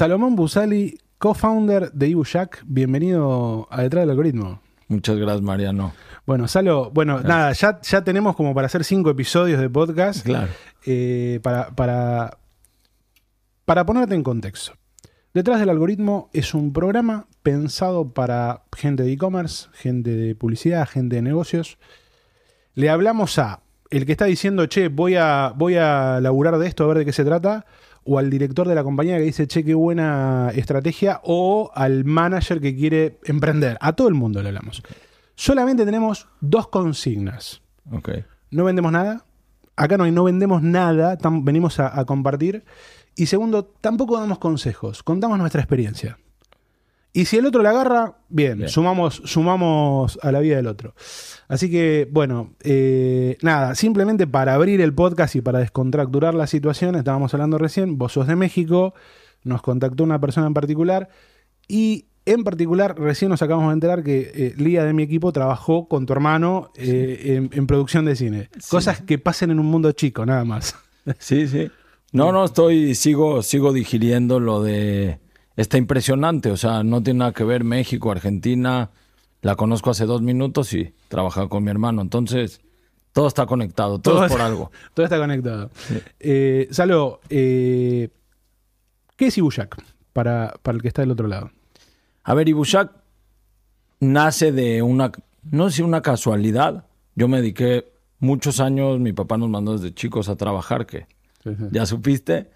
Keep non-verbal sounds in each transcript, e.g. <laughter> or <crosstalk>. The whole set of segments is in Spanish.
Salomón Busali, co-founder de Ibujack, bienvenido a Detrás del Algoritmo. Muchas gracias, Mariano. Bueno, Salo, bueno, nada, ya, ya tenemos como para hacer cinco episodios de podcast. Claro. Eh, para, para, para ponerte en contexto. Detrás del algoritmo es un programa pensado para gente de e-commerce, gente de publicidad, gente de negocios. Le hablamos a el que está diciendo, che, voy a, voy a laburar de esto, a ver de qué se trata, o al director de la compañía que dice, che, qué buena estrategia, o al manager que quiere emprender. A todo el mundo le hablamos. Solamente tenemos dos consignas. No vendemos nada. Acá no, no vendemos nada, venimos a, a compartir. Y segundo, tampoco damos consejos, contamos nuestra experiencia. Y si el otro la agarra, bien, Bien. Sumamos, sumamos a la vida del otro. Así que, bueno, eh, nada, simplemente para abrir el podcast y para descontracturar la situación, estábamos hablando recién, vos sos de México, nos contactó una persona en particular y en particular recién nos acabamos de enterar que eh, Lía de mi equipo trabajó con tu hermano eh, en, en producción de cine. Cosas que pasen en un mundo chico, nada más. Sí, sí. No, no, estoy, sigo, sigo digiriendo lo de. Está impresionante, o sea, no tiene nada que ver México, Argentina. La conozco hace dos minutos y trabajaba con mi hermano. Entonces, todo está conectado, todo, Todo es por algo. <laughs> Todo está conectado. Eh, Salo, eh, ¿qué es Ibuyak para, para el que está del otro lado? A ver, Ibushak nace de una, no sé una casualidad. Yo me dediqué muchos años, mi papá nos mandó desde chicos a trabajar, que ya supiste,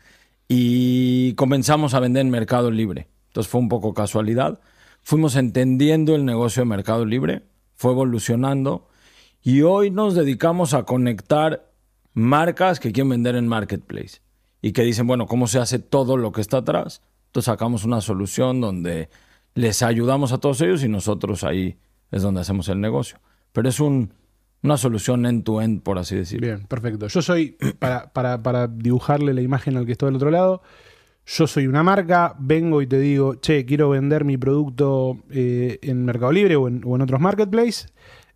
y comenzamos a vender en Mercado Libre. Entonces fue un poco casualidad. Fuimos entendiendo el negocio de Mercado Libre, fue evolucionando y hoy nos dedicamos a conectar marcas que quieren vender en Marketplace y que dicen, bueno, ¿cómo se hace todo lo que está atrás? Entonces sacamos una solución donde les ayudamos a todos ellos y nosotros ahí es donde hacemos el negocio. Pero es un, una solución end-to-end, por así decirlo. Bien, perfecto. Yo soy, <clears throat> para, para- para dibujarle la imagen al que está del otro lado, yo soy una marca, vengo y te digo, che, quiero vender mi producto eh, en Mercado Libre o en, o en otros marketplaces.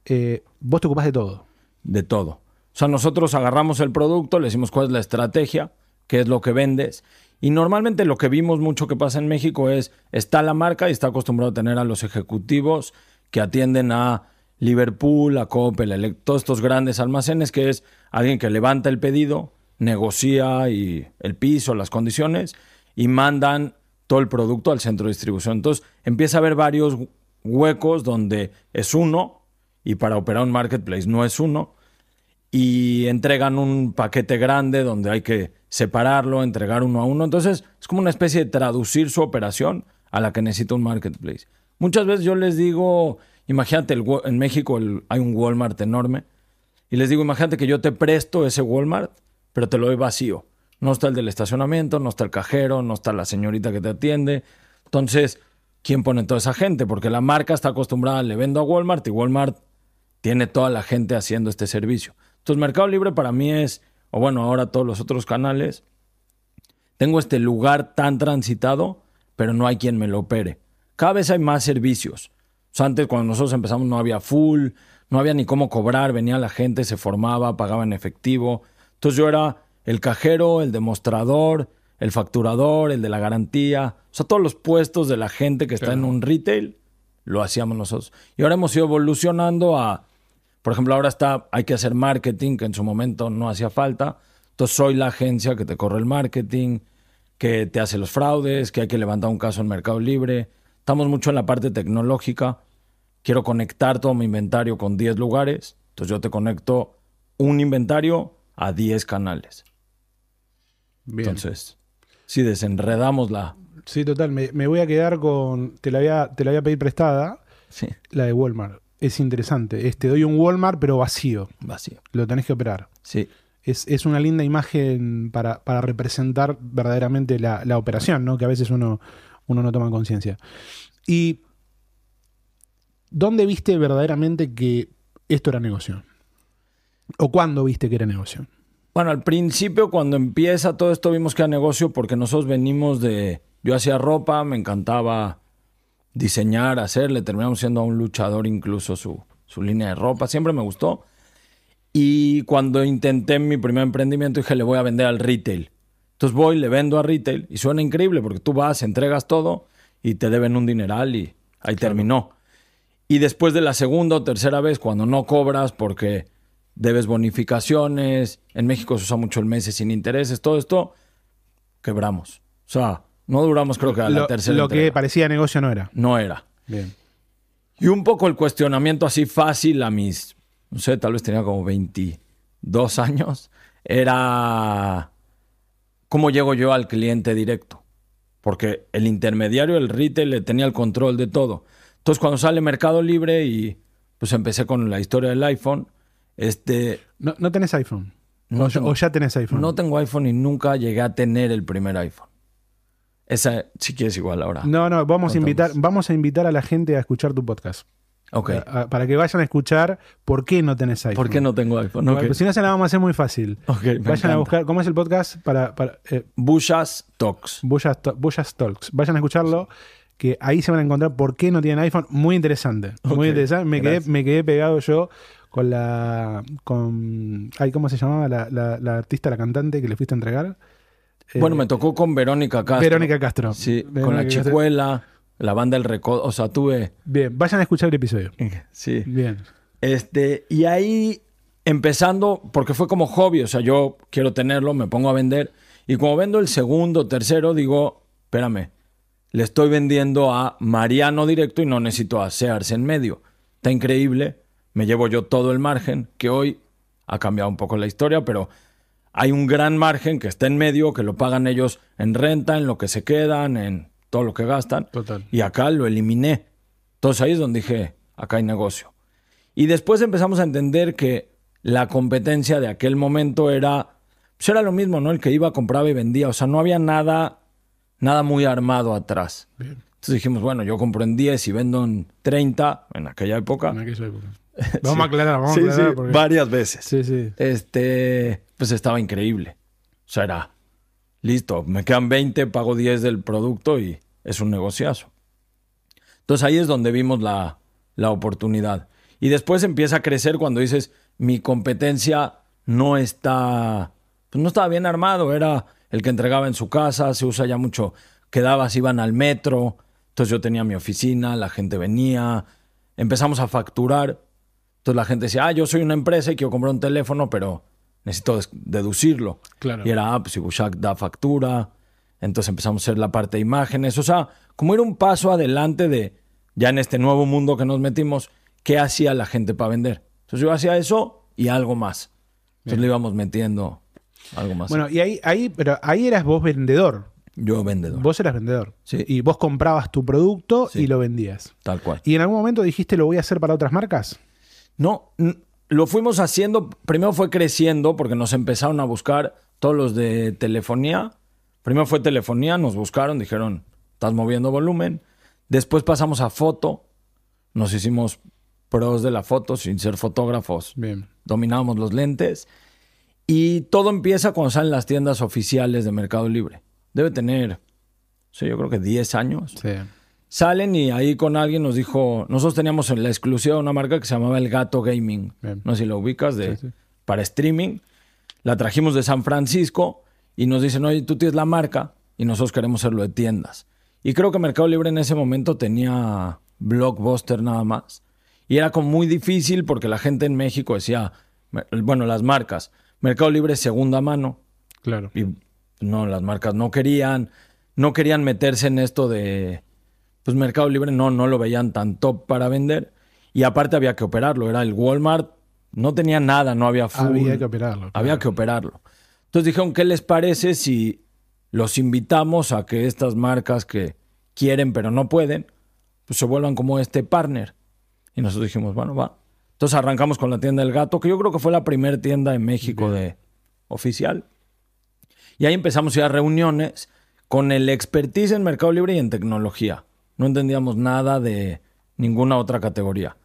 Eh, vos te ocupás de todo. de todo. O sea, nosotros agarramos el producto, le decimos cuál es la estrategia, qué es lo que vendes. Y normalmente lo que vimos mucho que pasa en México es, está la marca y está acostumbrado a tener a los ejecutivos que atienden a Liverpool, a Coppel, todos estos grandes almacenes, que es alguien que levanta el pedido, negocia y el piso, las condiciones, y mandan todo el producto al centro de distribución. Entonces empieza a haber varios huecos donde es uno, y para operar un marketplace no es uno, y entregan un paquete grande donde hay que separarlo, entregar uno a uno. Entonces es como una especie de traducir su operación a la que necesita un marketplace. Muchas veces yo les digo, imagínate, el en México hay un Walmart enorme, y les digo, imagínate que yo te presto ese Walmart, pero te lo doy vacío. No está el del estacionamiento, no está el cajero, no está la señorita que te atiende. Entonces, ¿quién pone toda esa gente? Porque la marca está acostumbrada, le vendo a Walmart y Walmart tiene toda la gente haciendo este servicio. Entonces, Mercado Libre para mí es, o bueno, ahora todos los otros canales, tengo este lugar tan transitado, pero no hay quien me lo opere. Cada vez hay más servicios. O sea, antes cuando nosotros empezamos no había full, no había ni cómo cobrar, venía la gente, se formaba, pagaba en efectivo. Entonces yo era el cajero, el demostrador, el facturador, el de la garantía. O sea, todos los puestos de la gente que está en un retail lo hacíamos nosotros. Y ahora hemos ido evolucionando a, por ejemplo, ahora está, hay que hacer marketing, que en su momento no hacía falta. Entonces soy la agencia que te corre el marketing, que te hace los fraudes, que hay que levantar un caso en Mercado Libre. Estamos mucho en la parte tecnológica. Quiero conectar todo mi inventario con 10 lugares. Entonces yo te conecto un inventario a 10 canales. Bien. Entonces, si desenredamos la... Sí, total. Me, me voy a quedar con. Te la voy a, te la voy a pedir prestada, Sí, la de Walmart. Es interesante. Es, te doy un Walmart, pero vacío. vacío. Lo tenés que operar. Sí, Es, es una linda imagen para, para representar verdaderamente la, la operación, ¿no? Que a veces uno, uno no toma conciencia. Y ¿dónde viste verdaderamente que esto era negocio? ¿O cuándo viste que era negocio? Bueno, al principio cuando empieza todo esto vimos que era negocio porque nosotros venimos de... Yo hacía ropa, me encantaba diseñar, hacer, le terminamos siendo a un luchador incluso su, su línea de ropa, siempre me gustó. Y cuando intenté mi primer emprendimiento dije, le voy a vender al retail. Entonces voy, le vendo a retail y suena increíble porque tú vas, entregas todo y te deben un dineral y ahí terminó. Y después de la segunda o tercera vez, cuando no cobras porque debes bonificaciones, en México se usa mucho el mes sin intereses, todo esto, quebramos. O sea, no duramos creo que a la Lo, tercera lo que parecía negocio no era. No era. Bien. Y un poco el cuestionamiento así fácil a mis, no sé, tal vez tenía como 22 años, era cómo llego yo al cliente directo. Porque el intermediario, el retail, le tenía el control de todo. Entonces cuando sale Mercado Libre y pues empecé con la historia del iPhone, este, No, no tenés iPhone. No o, ya- tengo. o ya tenés iPhone. no tengo iPhone y nunca llegué a tener el primer iPhone. Esa, si quieres igual ahora. No, no, vamos a invitar, vamos a invitar a la gente a escuchar tu podcast. Ok. A- a- para que vayan a escuchar por qué no tenés iPhone. ¿Por qué no tengo iPhone? Porque si no se la vamos a hacer muy fácil. Vayan encanta. a buscar, ¿cómo es el podcast? Para, para eh, Talks. Bullas Talks. Vayan a escucharlo, que ahí se van a encontrar por qué no tienen iPhone. Muy interesante. Muy interesante. Me quedé, gracias. me quedé pegado yo con la. con. Ay, ¿cómo se llamaba la, la- la artista, la cantante que le fuiste a entregar? Eh, Bueno, me tocó con Verónica Castro. Verónica Castro. Sí, con la Castro. La banda El Recodo. O sea, tuve. Bien, vayan a escuchar el episodio. <laughs> Sí. Bien. Este, y ahí empezando, porque fue como hobby, o sea, yo quiero tenerlo, me pongo a vender. Y como vendo el segundo, tercero, digo, espérame, le estoy vendiendo a Mariano directo y no necesito a Sears en medio. Está increíble, me llevo yo todo el margen, que hoy ha cambiado un poco la historia, pero hay un gran margen que está en medio, que lo pagan ellos en renta, en lo que se quedan, en todo lo que gastan. Total. Y acá lo eliminé. Entonces ahí es donde dije, acá hay negocio. Y después empezamos a entender que la competencia de aquel momento era, pues era lo mismo, ¿no? El que iba, compraba y vendía. O sea, no había nada, nada muy armado atrás. Bien. Entonces dijimos, bueno, yo compro en 10 y vendo en 30 en aquella época. En aquella época. <laughs> Vamos a aclarar, vamos Sí, a aclarar. sí, porque- varias veces. sí, sí. Este, pues estaba increíble. O sea, era listo, me quedan 20, pago 10 del producto y es un negociazo. Entonces ahí es donde vimos la, la oportunidad. Y después empieza a crecer cuando dices, mi competencia no está, pues no estaba bien armado, era el que entregaba en su casa, se usa ya mucho, quedabas, iban al metro, entonces yo tenía mi oficina, la gente venía, empezamos a facturar, entonces la gente decía, ah, yo soy una empresa y quiero comprar un teléfono, pero necesito deducirlo. Claro. Y era, ah, pues si Bushak da factura. Entonces empezamos a hacer la parte de imágenes. O sea, como ir un paso adelante de, ya en este nuevo mundo que nos metimos, ¿qué hacía la gente para vender? Entonces yo hacía eso y algo más. Entonces le íbamos metiendo algo más. Bueno, y ahí, ahí, pero ahí eras vos vendedor. yo vendedor. Vos eras vendedor. Sí. Y vos comprabas tu producto Sí. y lo vendías. Tal cual. ¿Y en algún momento dijiste lo voy a hacer para otras marcas? No, lo fuimos haciendo, primero fue creciendo porque nos empezaron a buscar todos los de telefonía. Primero fue telefonía, nos buscaron, dijeron, estás moviendo volumen. Después pasamos a foto, nos hicimos pros de la foto sin ser fotógrafos. Bien. Dominábamos los lentes. Y todo empieza cuando salen las tiendas oficiales de Mercado Libre. Debe tener, sí, yo creo que 10 años. Sí. Salen y ahí con alguien nos dijo, nosotros teníamos en la exclusiva de una marca que se llamaba El Gato Gaming. Bien. No sé si lo ubicas, de, Sí, sí. para streaming. La trajimos de San Francisco y nos dicen, oye, tú tienes la marca y nosotros queremos hacerlo de tiendas. Y creo que Mercado Libre en ese momento tenía Blockbuster nada más. Y era como muy difícil porque la gente en México decía, bueno, las marcas, Mercado Libre es segunda mano. Claro. Y no, las marcas no querían, no querían meterse en esto de, pues Mercado Libre no, no lo veían tan top para vender. Y aparte había que operarlo, era el Walmart, no tenía nada, no había full. Había que operarlo. Había que operarlo. Entonces dijeron, ¿qué les parece si los invitamos a que estas marcas que quieren pero no pueden, pues se vuelvan como este partner? Y nosotros dijimos, bueno, va. Entonces arrancamos con la tienda del gato, que yo creo que fue la primera tienda en México de oficial. Y ahí empezamos a ir a reuniones con el expertise en Mercado Libre y en tecnología. No entendíamos nada de ninguna otra categoría.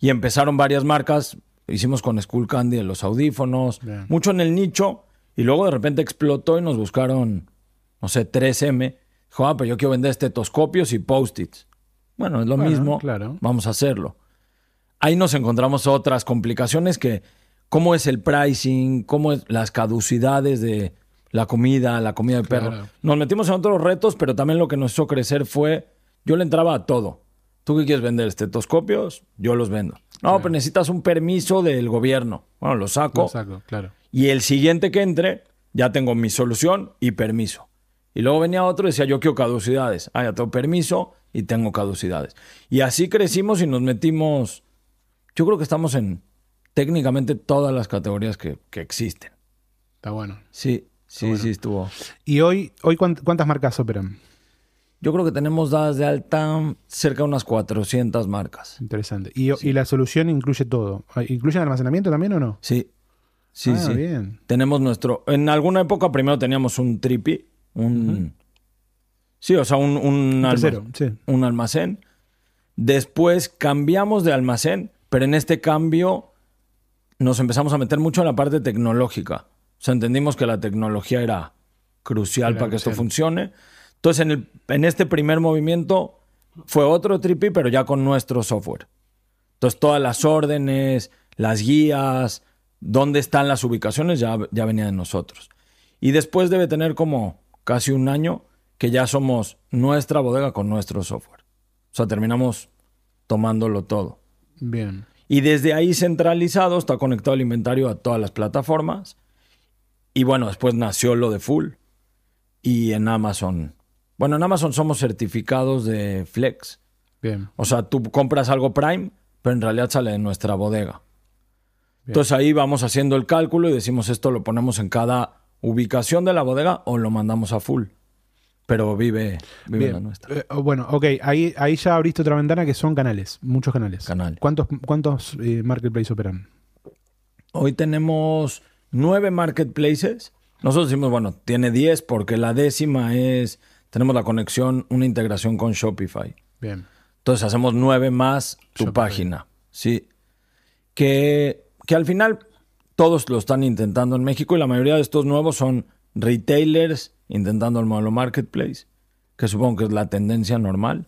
Y empezaron varias marcas. Hicimos con School Candy los audífonos, Bien. mucho en el nicho. Y luego de repente explotó y nos buscaron, no sé, 3M. Dijo, ah, pero yo quiero vender estetoscopios y post-its. Bueno, es lo Bueno, mismo. claro. Vamos a hacerlo. Ahí nos encontramos otras complicaciones que, cómo es el pricing, cómo es las caducidades de la comida, la comida de perro. Nos metimos en otros retos, pero también lo que nos hizo crecer fue, yo le entraba a todo. ¿Tú qué quieres vender? ¿Estetoscopios? Yo los vendo. No, pero necesitas un permiso del gobierno. Bueno, lo saco. Lo saco, claro. Y el siguiente que entre, ya tengo mi solución y permiso. Y luego venía otro y decía, yo quiero caducidades. Ah, ya tengo permiso y tengo caducidades. Y así crecimos y nos metimos, yo creo que estamos en técnicamente todas las categorías que, que existen. Está bueno. Sí, sí, sí estuvo. ¿Y hoy, hoy cuánt- cuántas marcas operan? Yo creo que tenemos dadas de alta cerca de unas 400 marcas. Interesante. ¿Y, y la solución incluye todo? ¿Incluye almacenamiento también o no? Sí, sí, Ah, sí. bien. Tenemos nuestro. En alguna época primero teníamos un tripi, un. Sí, o sea, un, un, alma- Tercero, sí. un almacén. Después cambiamos de almacén, pero en este cambio nos empezamos a meter mucho en la parte tecnológica. O sea, entendimos que la tecnología era crucial Era para que esto funcione. Entonces, en, el, en este primer movimiento fue otro tripi, pero ya con nuestro software. Entonces, todas las órdenes, las guías, dónde están las ubicaciones, ya, ya venía de nosotros. Y después debe tener como casi un año que ya somos nuestra bodega con nuestro software. O sea, terminamos tomándolo todo. Bien. Y desde ahí centralizado está conectado el inventario a todas las plataformas. Y bueno, después nació lo de Full. Y en Amazon. Bueno, en Amazon somos certificados de Flex. Bien. O sea, tú compras algo Prime, pero en realidad sale de nuestra bodega. Entonces ahí vamos haciendo el cálculo y decimos esto lo ponemos en cada ubicación de la bodega o lo mandamos a full. Pero vive, vive la nuestra. Eh, bueno, ok. Ahí, ahí ya abriste otra ventana que son canales. Muchos canales. Canal. ¿Cuántos, cuántos eh, marketplaces operan? Hoy tenemos nueve marketplaces. Nosotros decimos, bueno, tiene 10 porque la décima es, tenemos la conexión, una integración con Shopify. Bien. Entonces hacemos nueve más tu Shopify. página. Sí. Que, que al final todos lo están intentando en México y la mayoría de estos nuevos son retailers intentando el modelo marketplace, que supongo que es la tendencia normal.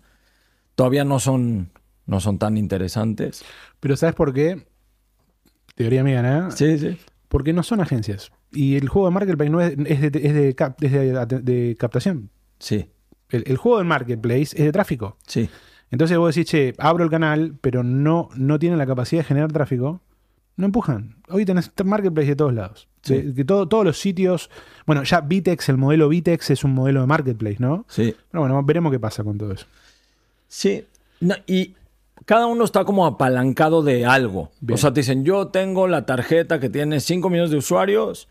Todavía no son, no son tan interesantes. Pero ¿sabes por qué? Teoría mía, ¿no? Sí, sí. Porque no son agencias. Y el juego de marketplace no es, es de, es de cap- es de- de captación. Sí, El, el juego de marketplace es de tráfico. sí. Entonces vos decís, che, abro el canal, pero no, no tienen la capacidad de generar tráfico. No empujan. Hoy tenés marketplace de todos lados. De- Sí. que todo- todos los sitios. Bueno, ya Vitex, el modelo Vitex es un modelo de marketplace, ¿no? Sí. Pero bueno, veremos qué pasa con todo eso. Sí. No, y cada uno está como apalancado de algo. Bien. O sea, te dicen, yo tengo la tarjeta que tiene 5 millones de usuarios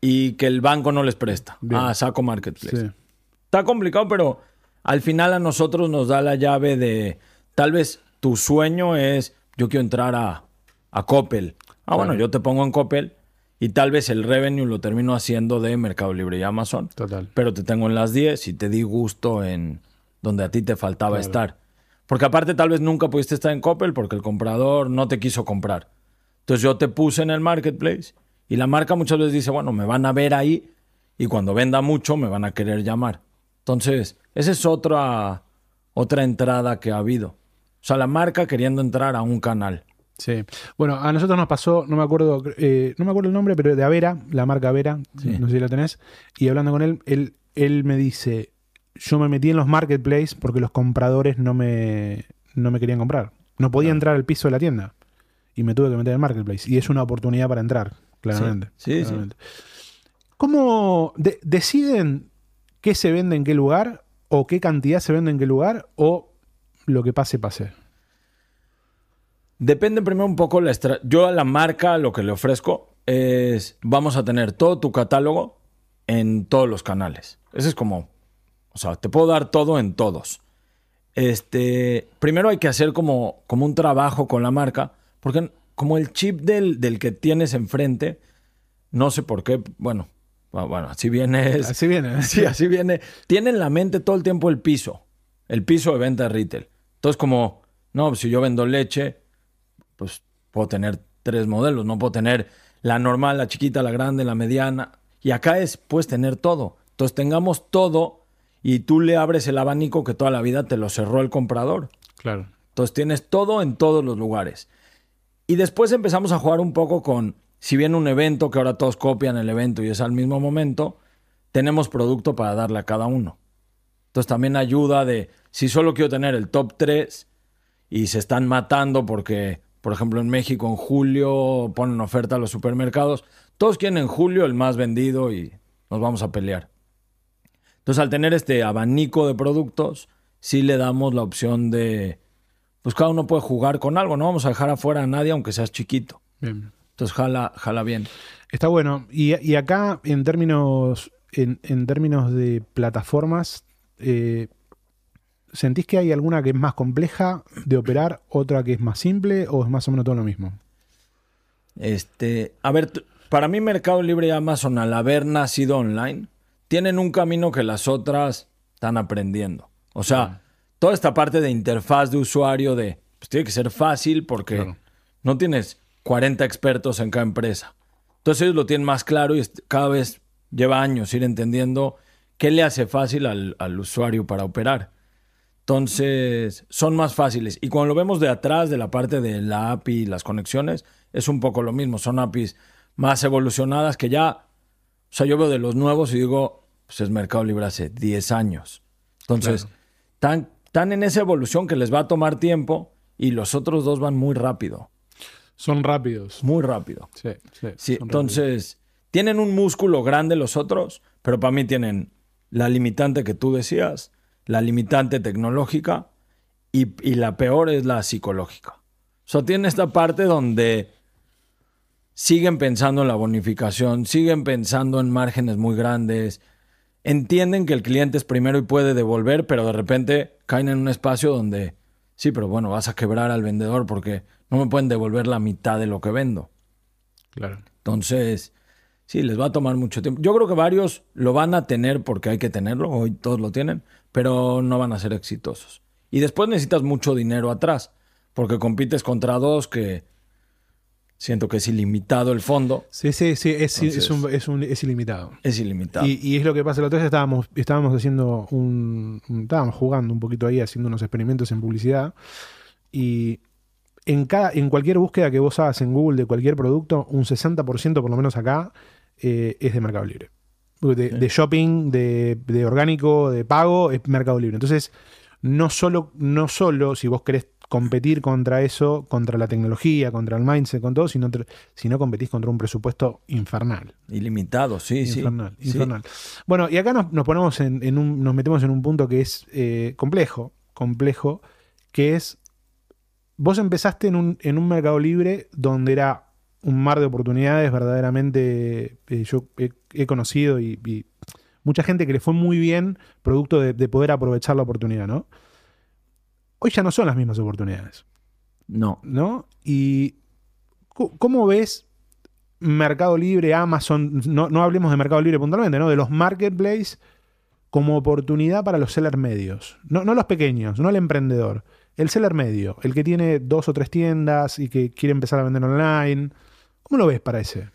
y que el banco no les presta. Bien. Ah, saco Marketplace. Sí. Está complicado, pero al final a nosotros nos da la llave de, tal vez tu sueño es, yo quiero entrar a, a Coppel. Ah, bueno, yo te pongo en Coppel y tal vez el revenue lo termino haciendo de Mercado Libre y Amazon. Total. Pero te tengo en las 10 y te di gusto en donde a ti te faltaba Claro. estar. Porque aparte tal vez nunca pudiste estar en Coppel porque el comprador no te quiso comprar. Entonces yo te puse en el marketplace y la marca muchas veces dice, bueno, me van a ver ahí y cuando venda mucho me van a querer llamar. Entonces, esa es otra, otra entrada que ha habido. O sea, la marca queriendo entrar a un canal. Sí. Bueno, a nosotros nos pasó, no me acuerdo, eh, no me acuerdo el nombre, pero de Avera, la marca Avera, Sí. no sé si la tenés, y hablando con él, él, él me dice, yo me metí en los marketplaces porque los compradores no me, no me querían comprar. No podía entrar al piso de la tienda. Y me tuve que meter en el marketplace. Y es una oportunidad para entrar, claramente. Sí, sí, claramente. ¿Cómo de- deciden qué se vende en qué lugar? ¿O qué cantidad se vende en qué lugar? ¿O lo que pase, pase? Depende primero un poco la Yo a la marca lo que le ofrezco es vamos a tener todo tu catálogo en todos los canales. Ese es como, o sea, te puedo dar todo en todos. Este, primero hay que hacer como, como un trabajo con la marca, porque como el chip del, del que tienes enfrente, no sé por qué, bueno, bu- bueno, así viene. es- Así viene. <laughs> Sí, así viene. Tiene en la mente todo el tiempo el piso. El piso de venta de retail. Entonces, como, no, pues, si yo vendo leche, pues puedo tener tres modelos. No puedo tener la normal, la chiquita, la grande, la mediana. Y acá es, puedes tener todo. Entonces, tengamos todo y tú le abres el abanico que toda la vida te lo cerró el comprador. Claro. Entonces tienes todo en todos los lugares. Y después empezamos a jugar un poco con, si viene un evento que ahora todos copian el evento y es al mismo momento, tenemos producto para darle a cada uno. Entonces también ayuda de, si solo quiero tener el top 3 y se están matando porque, por ejemplo, en México en julio ponen oferta a los supermercados, todos quieren en julio el más vendido y nos vamos a pelear. Entonces al tener este abanico de productos, sí le damos la opción de, pues cada uno puede jugar con algo, no vamos a dejar afuera a nadie aunque seas chiquito. Bien. Entonces jala, jala bien. Está bueno. Y, y acá, en términos, en, en términos de plataformas, eh, ¿sentís que hay alguna que es más compleja de operar, otra que es más simple, o es más o menos todo lo mismo? Este, a ver, para mí Mercado Libre y Amazon al haber nacido online, tienen un camino que las otras están aprendiendo. O sea, toda esta parte de interfaz de usuario de, pues tiene que ser fácil porque Claro. no tienes 40 expertos en cada empresa. Entonces ellos lo tienen más claro y cada vez lleva años ir entendiendo qué le hace fácil al, al usuario para operar. Entonces, son más fáciles. Y cuando lo vemos de atrás, de la parte de la API y las conexiones, es un poco lo mismo. Son APIs más evolucionadas que ya. O sea, yo veo de los nuevos y digo, pues es Mercado Libre hace 10 años. Entonces, están, están en esa evolución que les va a tomar tiempo y los otros dos van muy rápido. Son rápidos. Muy rápido. Sí, sí. Entonces, tienen un músculo grande los otros, pero para mí tienen la limitante que tú decías, la limitante tecnológica y, y la peor es la psicológica. O sea, tienen esta parte donde siguen pensando en la bonificación, siguen pensando en márgenes muy grandes, entienden que el cliente es primero y puede devolver, pero de repente caen en un espacio donde, sí, pero bueno, vas a quebrar al vendedor porque no me pueden devolver la mitad de lo que vendo. Claro. Entonces, sí, les va a tomar mucho tiempo. Yo creo que varios lo van a tener porque hay que tenerlo, hoy todos lo tienen, pero no van a ser exitosos. Y después necesitas mucho dinero atrás, porque compites contra dos que siento que es ilimitado el fondo, Sí, sí, sí. Es, Entonces- es, un- es un- es ilimitado. es ilimitado. Y, y es lo que pasa, la otra vez estábamos, estábamos haciendo un, un- Estábamos jugando un poquito ahí, haciendo unos experimentos en publicidad. Y en, cada, en cualquier búsqueda que vos hagas en Google de cualquier producto, un 60% por lo menos acá eh, es de Mercado Libre. De, de shopping, de, de orgánico, de pago, es Mercado Libre. Entonces, no solo, no solo si vos querés competir contra eso, contra la tecnología, contra el mindset, con todo, sino, sino competís contra un presupuesto infernal. Ilimitado, sí, sí. Infernal, Sí. infernal. Bueno, y acá nos, nos ponemos en, en un, nos metemos en un punto que es eh, complejo, complejo, que es, vos empezaste en un, en un mercado libre donde era un mar de oportunidades, verdaderamente eh, yo he, he conocido y, y mucha gente que le fue muy bien producto de, de poder aprovechar la oportunidad, ¿no? Hoy ya no son las mismas oportunidades. No. ¿no? Y ¿cómo ves Mercado Libre, Amazon? No, no hablemos de Mercado Libre puntualmente, ¿no? De los marketplaces como oportunidad para los sellers medios. No, no los pequeños, no el emprendedor. El seller medio, el que tiene dos o tres tiendas y que quiere empezar a vender online. ¿Cómo lo ves para ese?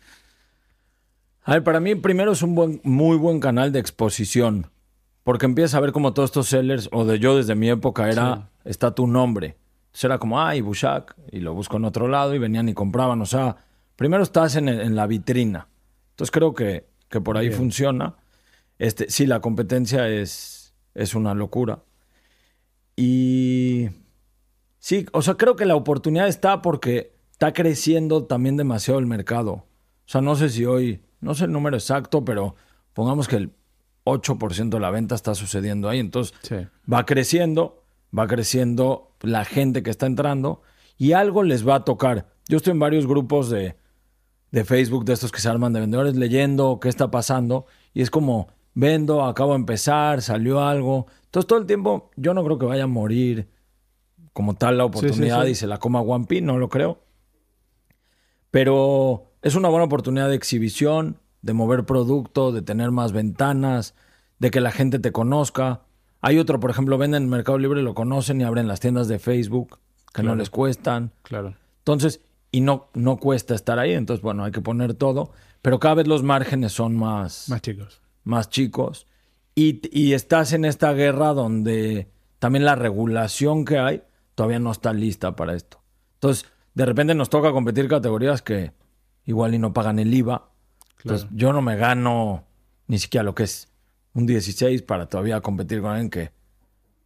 A ver, para mí primero es un buen, muy buen canal de exposición. Porque empiezas a ver como todos estos sellers, o de yo desde mi época era, está tu nombre. Entonces era como, ay, Bushak, y lo busco en otro lado, y venían y compraban. O sea, primero estás en, la vitrina. Entonces creo que, que por ahí Bien. funciona. Este, sí, la competencia es, es una locura. Y sí, o sea, creo que la oportunidad está porque está creciendo también demasiado el mercado. O sea, no sé si hoy, no sé el número exacto, pero pongamos que el 8% de la venta está sucediendo ahí. Entonces, Sí. va creciendo, va creciendo la gente que está entrando y algo les va a tocar. Yo estoy en varios grupos de, de Facebook de estos que se arman de vendedores leyendo qué está pasando y es como vendo, acabo de empezar, salió algo. Entonces todo el tiempo yo no creo que vaya a morir como tal la oportunidad sí. y se la coma One Piece, no lo creo. Pero es una buena oportunidad de exhibición, de mover producto, de tener más ventanas, de que la gente te conozca. Hay otro, por ejemplo, venden en Mercado Libre, lo conocen y abren las tiendas de Facebook que no les cuestan. Claro. Entonces, y no, no cuesta estar ahí, entonces, bueno, hay que poner todo, pero cada vez los márgenes son más, Más chicos. más chicos. Y, y estás en esta guerra donde también la regulación que hay todavía no está lista para esto. Entonces, de repente nos toca competir categorías que igual y no pagan el IVA. Entonces, yo no me gano ni siquiera lo que es un 16 para todavía competir con alguien que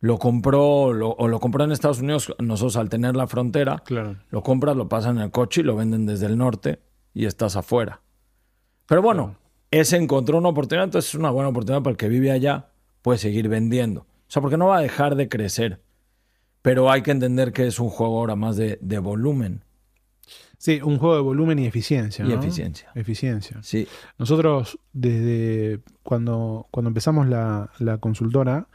lo compró lo- o lo compró en Estados Unidos. Nosotros al tener la frontera, Claro. lo compras, lo pasan en el coche y lo venden desde el norte y estás afuera. Pero bueno, ese encontró una oportunidad, entonces es una buena oportunidad para el que vive allá, puede seguir vendiendo. O sea, porque no va a dejar de crecer. Pero hay que entender que es un juego ahora más de, de volumen Sí, un juego de volumen y eficiencia. y ¿no? eficiencia. Eficiencia. Sí, Nosotros, desde cuando, cuando empezamos la, la consultora,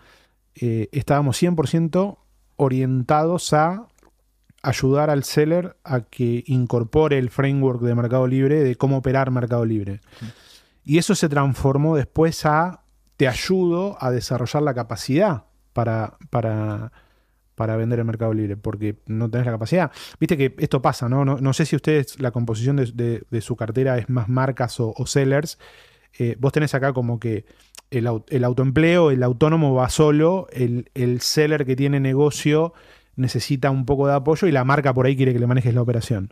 eh, estábamos 100% orientados a ayudar al seller a que incorpore el framework de Mercado Libre, de cómo operar Mercado Libre. Y eso se transformó después a te ayudo a desarrollar la capacidad para, para, para vender en Mercado Libre, porque no tenés la capacidad. Viste que esto pasa, ¿no? No, no sé si ustedes, la composición de, de- de su cartera es más marcas o, o sellers. Eh, vos tenés acá como que el, el autoempleo, el autónomo va solo, el, el seller que tiene negocio necesita un poco de apoyo y la marca por ahí quiere que le manejes la operación.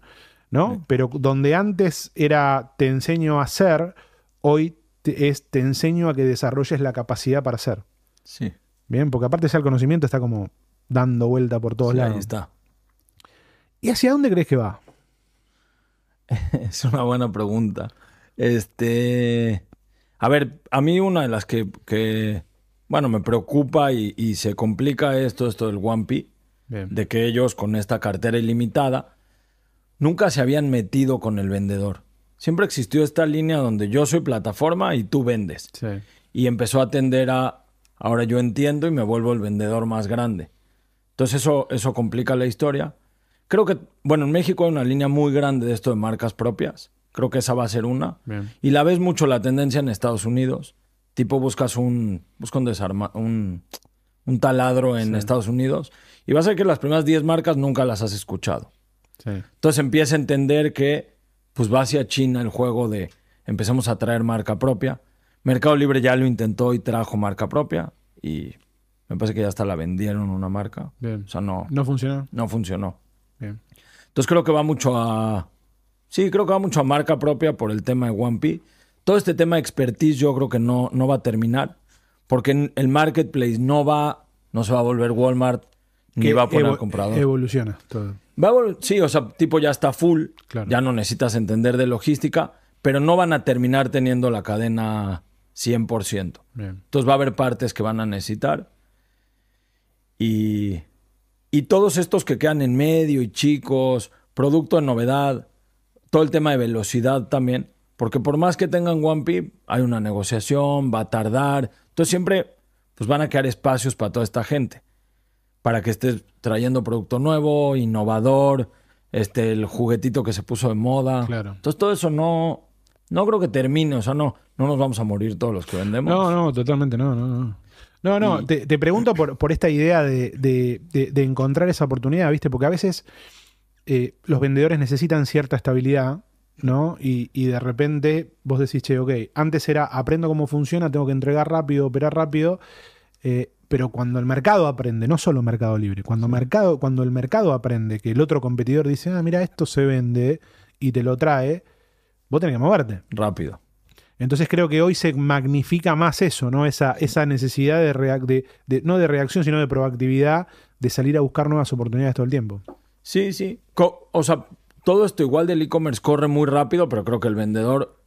¿no? Pero donde antes era te enseño a hacer, hoy te- es te enseño a que desarrolles la capacidad para hacer. sí. Bien, porque aparte ya el conocimiento está como dando vuelta por todos Sí, ahí lados. está. ¿Y hacia dónde crees que va? <laughs> Es una buena pregunta. Este. A ver, a mí una de las que, que, bueno, me preocupa y, y se complica esto, esto del Bien. de que ellos con esta cartera ilimitada nunca se habían metido con el vendedor. Siempre existió esta línea donde yo soy plataforma y tú vendes. Sí. Y empezó a tender a, ahora yo entiendo y me vuelvo el vendedor más grande. Entonces eso, eso complica la historia. Creo que, bueno, en México hay una línea muy grande de esto de marcas propias. Creo que esa va a ser una. Bien. Y la ves mucho la tendencia en Estados Unidos. Tipo buscas un, busca un, desarma, un, un taladro en Estados Unidos y vas a ver que las primeras 10 marcas nunca las has escuchado. Sí. Entonces empieza a entender que pues va hacia China el juego de empecemos a traer marca propia. Mercado Libre ya lo intentó y trajo marca propia y me parece que ya hasta la vendieron una marca. Bien. O sea, no, ¿No funcionó? no funcionó. Bien. Entonces creo que va mucho a... Sí, creo que va mucho a marca propia por el tema de One P. Todo este tema de expertise yo creo que no, no va a terminar porque el marketplace no va, no se va a volver Walmart ni va a poner evo- comprador. Evoluciona todo. Va a vol- sí, o sea, tipo ya está full, Claro. ya no necesitas entender de logística, pero no van a terminar teniendo la cadena 100%. Bien. Entonces va a haber partes que van a necesitar. Y, y todos estos que quedan en medio y chicos, producto de novedad, todo el tema de velocidad también, porque por más que tengan One P, hay una negociación, va a tardar. Entonces siempre pues van a quedar espacios para toda esta gente para que estés trayendo producto nuevo, innovador, este, el juguetito que se puso de moda. Claro. Entonces todo eso no, no creo que termine, o sea, no, no nos vamos a morir todos los que vendemos. No, no, totalmente no, no, no. No, no, te, te pregunto por, por esta idea de, de- de- de encontrar esa oportunidad, ¿viste? Porque a veces eh, los vendedores necesitan cierta estabilidad, ¿no? Y, y de repente vos decís, che, ok, antes era aprendo cómo funciona, tengo que entregar rápido, operar rápido, eh, pero cuando el mercado aprende, no solo Mercado Libre, cuando, mercado, cuando el mercado aprende que el otro competidor dice, ah, mira, esto se vende y te lo trae, vos tenés que moverte. Rápido. Entonces creo que hoy se magnifica más eso, ¿no? Esa, esa necesidad de, reac- de, de- no de reacción, sino de proactividad, de salir a buscar nuevas oportunidades todo el tiempo. Sí, sí. Co- o sea, todo esto igual del e-commerce corre muy rápido, pero creo que el vendedor,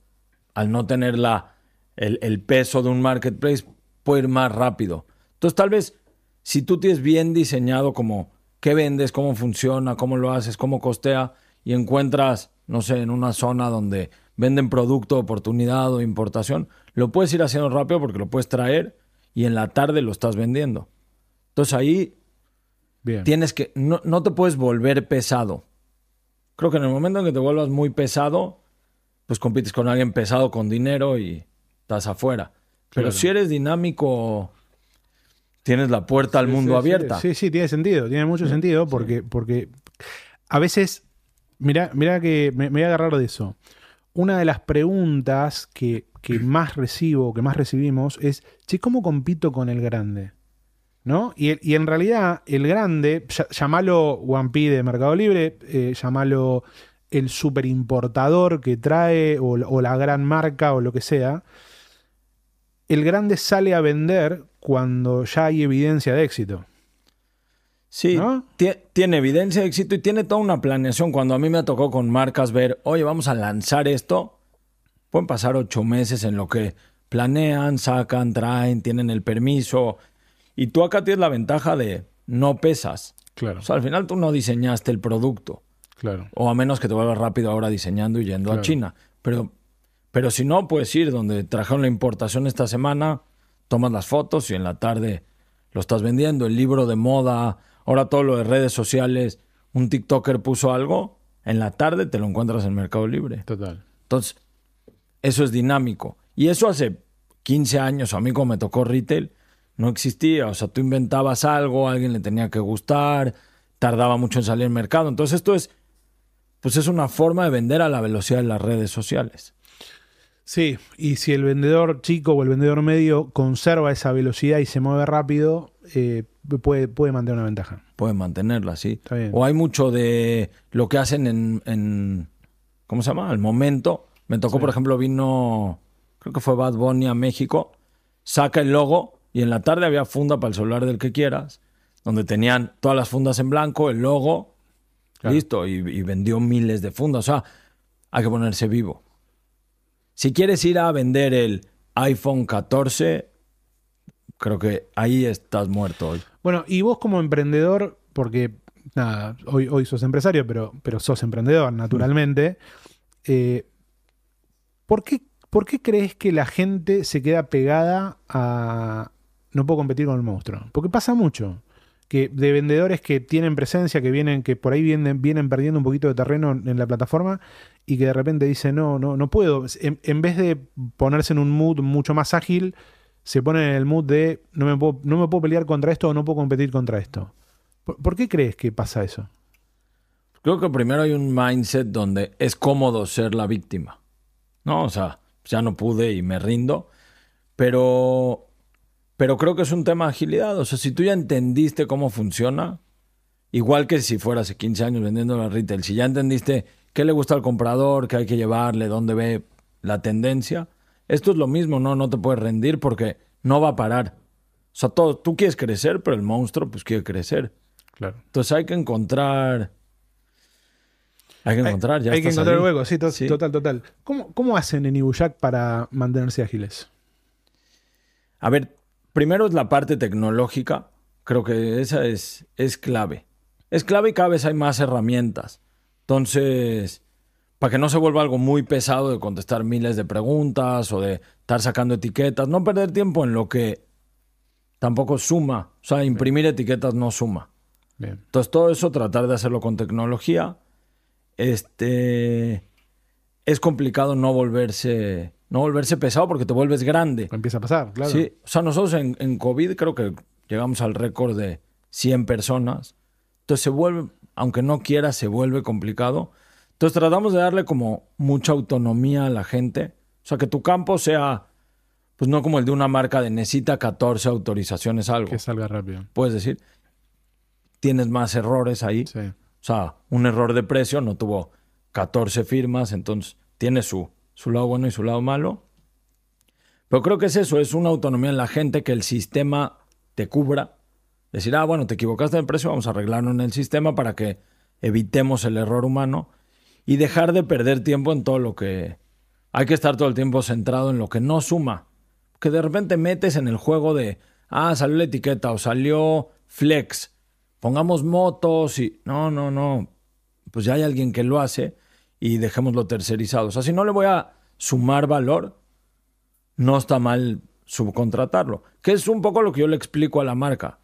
al no tener la, el, el peso de un marketplace, puede ir más rápido. Entonces, tal vez, si tú tienes bien diseñado como qué vendes, cómo funciona, cómo lo haces, cómo costea, y encuentras, no sé, en una zona donde venden producto, oportunidad o importación, lo puedes ir haciendo rápido porque lo puedes traer y en la tarde lo estás vendiendo. Entonces ahí Bien. tienes que, no, no te puedes volver pesado. Creo que en el momento en que te vuelvas muy pesado, pues compites con alguien pesado con dinero y estás afuera. Pero Claro. si eres dinámico, tienes la puerta al Sí, mundo sí, abierta. Sí, sí, tiene sentido, tiene mucho sentido porque, porque a veces, mira, mira que me, me voy a agarrar de eso. Una de las preguntas que, que más recibo, que más recibimos es, che, ¿cómo compito con el grande? ¿No? Y, el- y en realidad el grande, ll- llamalo One de Mercado Libre, eh, llamalo el super importador que trae o, o la gran marca o lo que sea, el grande sale a vender cuando ya hay evidencia de éxito. Sí, tiene evidencia de éxito y tiene toda una planeación. Cuando a mí me tocó con marcas ver, oye, vamos a lanzar esto, pueden pasar ocho meses en lo que planean, sacan, traen, tienen el permiso. Y tú acá tienes la ventaja de no pesas. Claro, O sea, al final tú no diseñaste el producto. claro. O a menos que te vuelvas rápido ahora diseñando y yendo Claro. a China. Pero, pero si no, puedes ir donde trajeron la importación esta semana, tomas las fotos y en la tarde lo estás vendiendo. El libro de moda, ahora todo lo de redes sociales. Un TikToker puso algo, en la tarde te lo encuentras en Mercado Libre. Total. Entonces, eso es dinámico. Y eso hace 15 años, a mí como me tocó retail, no existía. O sea, tú inventabas algo, a alguien le tenía que gustar, tardaba mucho en salir al mercado. Entonces, esto es, pues es una forma de vender a la velocidad de las redes sociales. Sí, y si el vendedor chico o el vendedor medio conserva esa velocidad y se mueve rápido, eh, puede, puede mantener una ventaja. Pueden mantenerla, sí. Está bien. O hay mucho de lo que hacen en, en- ¿cómo se llama? Al momento. Me tocó, Sí. por ejemplo, vino, creo que fue Bad Bunny a México, saca el logo y en la tarde había funda para el celular del que quieras, donde tenían todas las fundas en blanco, el logo, Claro. listo, y, y vendió miles de fundas. O sea, hay que ponerse vivo. Si quieres ir a vender el iPhone 14, creo que ahí estás muerto hoy. Bueno, y vos como emprendedor, porque nada, hoy, hoy sos empresario, pero, pero sos emprendedor naturalmente, eh, ¿por, qué, ¿por qué crees que la gente se queda pegada a no puedo competir con el monstruo? Porque pasa mucho. Que de vendedores que tienen presencia, que vienen, que por ahí vienen, vienen perdiendo un poquito de terreno en la plataforma y que de repente dicen, no, no, no puedo. En, en vez de ponerse en un mood mucho más ágil, se ponen en el mood de no me puedo, no me puedo pelear contra esto o no puedo competir contra esto. ¿Por, qué crees que pasa eso? Creo que primero hay un mindset donde es cómodo ser la víctima. ¿No? O sea, ya no pude y me rindo. Pero, pero creo que es un tema de agilidad. O sea, si tú ya entendiste cómo funciona, igual que si fuera hace 15 años vendiendo la retail, si ya entendiste qué le gusta al comprador, qué hay que llevarle, dónde ve la tendencia, esto es lo mismo, ¿no? No te puedes rendir porque no va a parar. O sea, todo, tú quieres crecer, pero el monstruo pues quiere crecer. Claro. Entonces hay que encontrar. Hay que encontrar, ya Hay que encontrar ahí. luego, sí, to- Sí. total, total. ¿Cómo, ¿Cómo hacen en Ibuyak para mantenerse ágiles? A ver, primero es la parte tecnológica. Creo que esa es, es clave. Es clave y cada vez hay más herramientas. Entonces, para que no se vuelva algo muy pesado de contestar miles de preguntas o de estar sacando etiquetas, no perder tiempo en lo que tampoco suma. O sea, imprimir etiquetas no suma. Bien. Entonces, todo eso tratar de hacerlo con tecnología. Este es complicado no volverse, no volverse pesado porque te vuelves grande. Empieza a pasar, claro. Sí, o sea, nosotros en, en COVID creo que llegamos al récord de 100 personas. Entonces se vuelve, aunque no quiera, se vuelve complicado. Entonces tratamos de darle como mucha autonomía a la gente. O sea, que tu campo sea, pues no como el de una marca de necesita 14 autorizaciones algo. Que salga rápido. Puedes decir, tienes más errores ahí. Sí. O sea, un error de precio no tuvo 14 firmas, entonces tiene su, su lado bueno y su lado malo. Pero creo que es eso, es una autonomía en la gente que el sistema te cubra. Decir, ah, bueno, te equivocaste en el precio, vamos a arreglarlo en el sistema para que evitemos el error humano y dejar de perder tiempo en todo lo que... Hay que estar todo el tiempo centrado en lo que no suma. Que de repente metes en el juego de, ah, salió la etiqueta o salió flex, pongamos motos y... No, no, no. Pues ya hay alguien que lo hace y dejémoslo tercerizado. O sea, si no le voy a sumar valor, no está mal subcontratarlo. Que es un poco lo que yo le explico a la marca.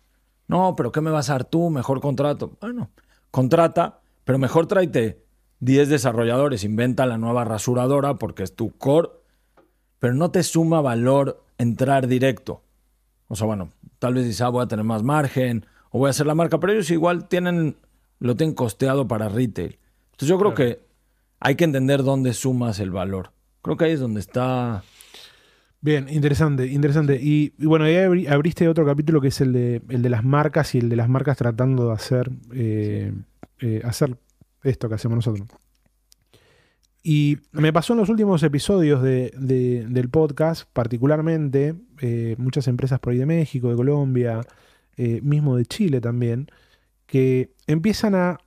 No, pero ¿qué me vas a dar tú? Mejor contrato. Bueno, contrata, pero mejor tráete 10 desarrolladores, inventa la nueva rasuradora porque es tu core, pero no te suma valor entrar directo. O sea, bueno, tal vez dices, ah, voy a tener más margen o voy a hacer la marca, pero ellos igual tienen, lo tienen costeado para retail. Entonces yo creo que hay que entender dónde sumas el valor. Creo que ahí es donde está... Bien, interesante, interesante. Y, y bueno, ahí abri- abriste otro capítulo que es el de, el de las marcas y el de las marcas tratando de hacer, eh, eh, hacer esto que hacemos nosotros. Y me pasó en los últimos episodios de- de- del podcast, particularmente, eh, muchas empresas por ahí de México, de Colombia, eh, mismo de Chile también, que empiezan a,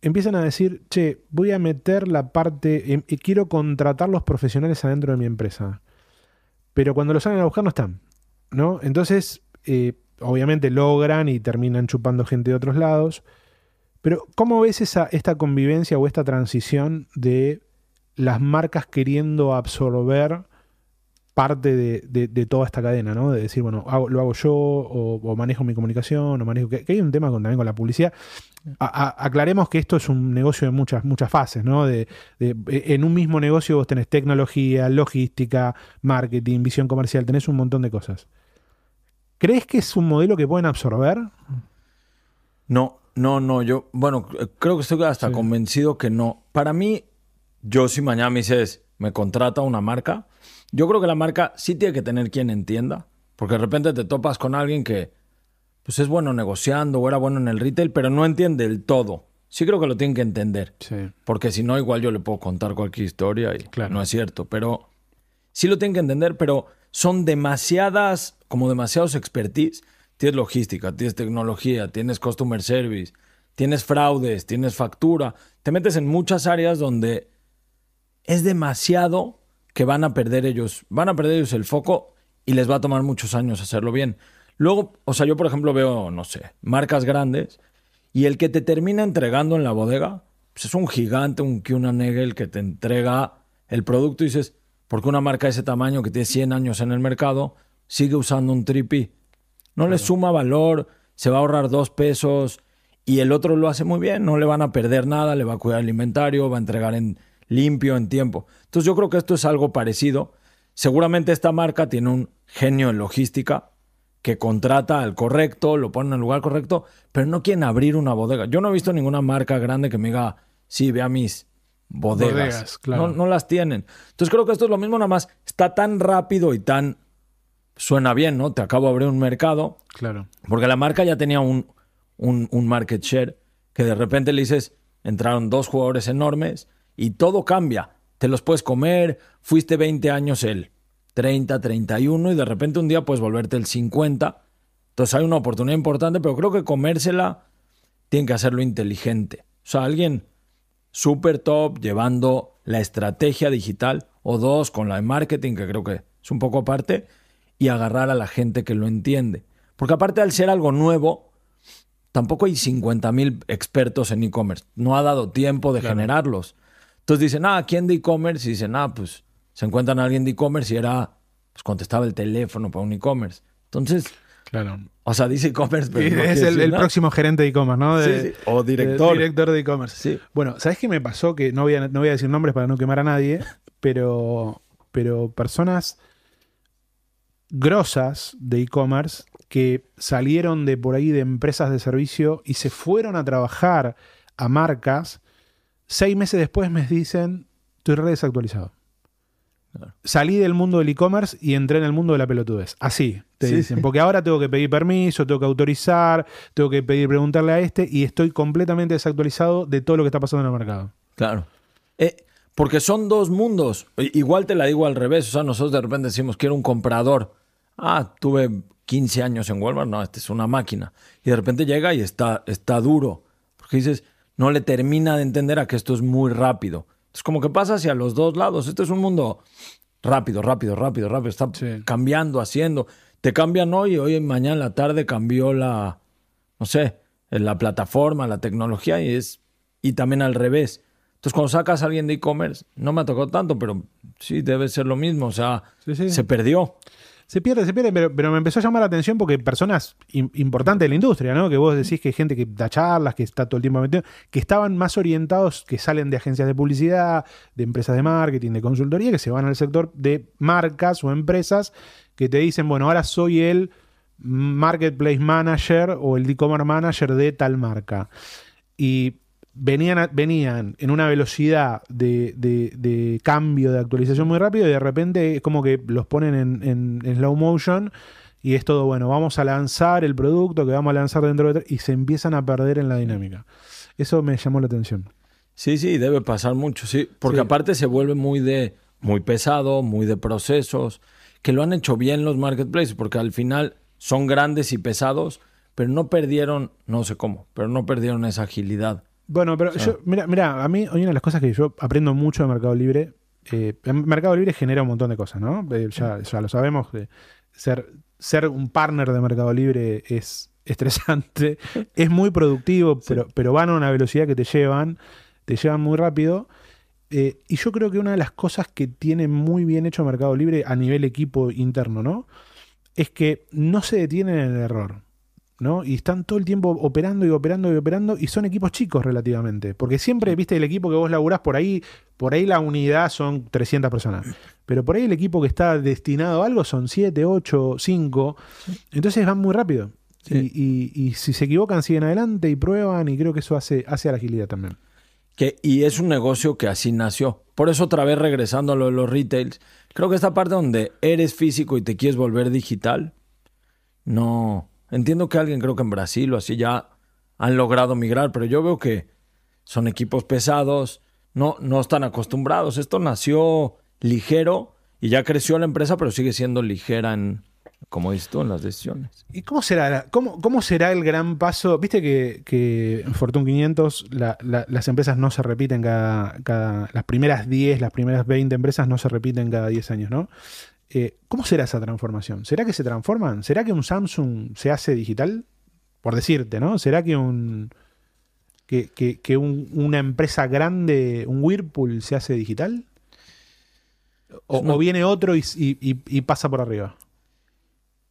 empiezan a decir, che, voy a meter la parte, eh, quiero contratar los profesionales adentro de mi empresa. Pero cuando los salen a buscar no están, ¿no? Entonces, eh, obviamente logran y terminan chupando gente de otros lados. Pero, ¿cómo ves esa, esta convivencia o esta transición de las marcas queriendo absorber parte de, de- toda esta cadena, ¿no? De decir, bueno, lo hago yo, o, manejo mi comunicación, o manejo. Que, hay un tema también con la publicidad. Aclaremos que esto es un negocio de muchas, muchas fases, ¿no? De, de- en un mismo negocio vos tenés tecnología, logística, marketing, visión comercial, tenés un montón de cosas. ¿Crees que es un modelo que pueden absorber? No, no, no. Yo, bueno, creo que estoy hasta Sí. convencido que no. Para mí, yo si mañana me dices, me contrata una marca, yo creo que la marca sí tiene que tener quien entienda. Porque de repente te topas con alguien que pues es bueno negociando o era bueno en el retail, pero no entiende el todo. Sí creo que lo tienen que entender. Sí. Porque si no, igual yo le puedo contar cualquier historia y Claro. no es cierto. Pero sí lo tienen que entender, pero son demasiadas, como demasiados expertise. Tienes logística, tienes tecnología, tienes customer service, tienes fraudes, tienes factura. Te metes en muchas áreas donde es demasiado que van a perder ellos, van a perder ellos el foco y les va a tomar muchos años hacerlo bien. Luego, o sea, yo por ejemplo veo, no sé, marcas grandes y el que te termina entregando en la bodega pues es un gigante, un Kuna Negel que te entrega el producto y dices, ¿por qué una marca de ese tamaño que tiene 100 años en el mercado sigue usando un tripi? No le suma valor, se va a ahorrar dos pesos y el otro lo hace muy bien, no le van a perder nada, le va a cuidar el inventario, va a entregar en limpio, en tiempo. Entonces yo creo que esto es algo parecido. Seguramente esta marca tiene un genio en logística que contrata al correcto, lo pone en el lugar correcto, pero no quieren abrir una bodega. Yo no he visto ninguna marca grande que me diga, sí, ve a mis bodegas. Bodegas, claro. no, no las tienen. Entonces creo que esto es lo mismo, nada más está tan rápido y tan... Suena bien, ¿no? Te acabo de abrir un mercado, Claro. porque la marca ya tenía un, un, un market share que de repente le dices, entraron dos jugadores enormes y todo cambia. Te los puedes comer, fuiste 20 años el 30, 31 y de repente un día puedes volverte el 50. Entonces hay una oportunidad importante, pero creo que comérsela tiene que hacerlo inteligente. O sea, alguien súper top llevando la estrategia digital o dos con la de marketing, que creo que es un poco aparte, y agarrar a la gente que lo entiende. Porque aparte al ser algo nuevo, tampoco hay 50 mil expertos en e-commerce. No ha dado tiempo de generarlos. Entonces dicen, ah, ¿quién de e-commerce? Y dicen, ah, pues se encuentran a alguien de e-commerce y era, pues contestaba el teléfono para un e-commerce. Entonces, Claro. o sea, dice e-commerce, pero no es el, próximo gerente de e-commerce, ¿no? De- Sí, sí. O director. de- director de e-commerce. Sí. Bueno, ¿sabes qué me pasó? Que no voy, a, no voy a decir nombres para no quemar a nadie, pero, pero personas grosas de e-commerce que salieron de por ahí de empresas de servicio y se fueron a trabajar a marcas, seis meses después me dicen, estoy re desactualizado. Claro. Salí del mundo del e-commerce y entré en el mundo de la pelotudez. Así, te Sí, dicen. sí. Porque ahora tengo que pedir permiso, tengo que autorizar, tengo que pedir preguntarle a este y estoy completamente desactualizado de todo lo que está pasando en el mercado. Claro. Eh, porque son dos mundos. Igual te la digo al revés. O sea, nosotros de repente decimos, quiero un comprador. Ah, tuve 15 años en Walmart. No, esta es una máquina. Y de repente llega y está, está duro. Porque dices, no le termina de entender a que esto es muy rápido. Es como que pasa hacia los dos lados. Este es un mundo rápido, rápido, rápido, rápido. Está Sí. cambiando, haciendo. Te cambian hoy, hoy mañana en la tarde cambió la, no sé, la plataforma, la tecnología y es y también al revés. Entonces, cuando sacas a alguien de e-commerce, no me ha tocado tanto, pero sí debe ser lo mismo. O sea, Sí, sí. se perdió. Se pierde, se pierde, pero, pero me empezó a llamar la atención porque personas im- importantes de la industria, ¿no? Que vos decís que hay gente que da charlas, que está todo el tiempo metido, que estaban más orientados, que salen de agencias de publicidad, de empresas de marketing, de consultoría, que se van al sector de marcas o empresas que te dicen, bueno, ahora soy el marketplace manager o el e-commerce manager de tal marca. Y venían, venían en una velocidad de, de- de cambio, de actualización muy rápido y de repente es como que los ponen en, en- en slow motion y es todo, bueno, vamos a lanzar el producto que vamos a lanzar dentro de... y se empiezan a perder en la dinámica. Eso me llamó la atención. Sí, sí, debe pasar mucho, sí. Porque Sí. aparte se vuelve muy de, muy pesado, muy de procesos, que lo han hecho bien los marketplaces, porque al final son grandes y pesados, pero no perdieron, no sé cómo, pero no perdieron esa agilidad. Bueno, pero yo, mira, mira, a mí hay una de las cosas que yo aprendo mucho de Mercado Libre. eh, Mercado Libre genera un montón de cosas, ¿no? Eh, ya, ya lo sabemos. que ser, ser un partner de Mercado Libre es estresante, <laughs> es muy productivo, pero, pero van a una velocidad que te llevan, te llevan muy rápido. Eh, y yo creo que una de las cosas que tiene muy bien hecho Mercado Libre a nivel equipo interno, ¿no? Es que no se detienen en el error. ¿No? Y están todo el tiempo operando y operando y operando y son equipos chicos relativamente. Porque siempre, viste, el equipo que vos laburás por ahí, por ahí la unidad son 300 personas. Pero por ahí el equipo que está destinado a algo son 7, 8, 5. Entonces van muy rápido. Sí. Y, y- y si se equivocan, siguen adelante y prueban y creo que eso hace, hace a la agilidad también. Que, y es un negocio que así nació. Por eso otra vez regresando a lo de los retails, creo que esta parte donde eres físico y te quieres volver digital, no. Entiendo que alguien, creo que en Brasil o así ya han logrado migrar, pero yo veo que son equipos pesados, no, no están acostumbrados. Esto nació ligero y ya creció la empresa, pero sigue siendo ligera en, como dices tú, en las decisiones. ¿Y cómo será, cómo, cómo será el gran paso? Viste que, en Fortune 500 la- la- las empresas no se repiten cada, cada- Las primeras 10, las primeras 20 empresas no se repiten cada 10 años, ¿no? Eh, ¿Cómo será esa transformación? ¿Será que se transforman? ¿Será que un Samsung se hace digital? Por decirte, ¿no? ¿Será que un. que, que- que un- una empresa grande, un Whirlpool, se hace digital? ¿O, No. o viene otro y, y- y- y pasa por arriba?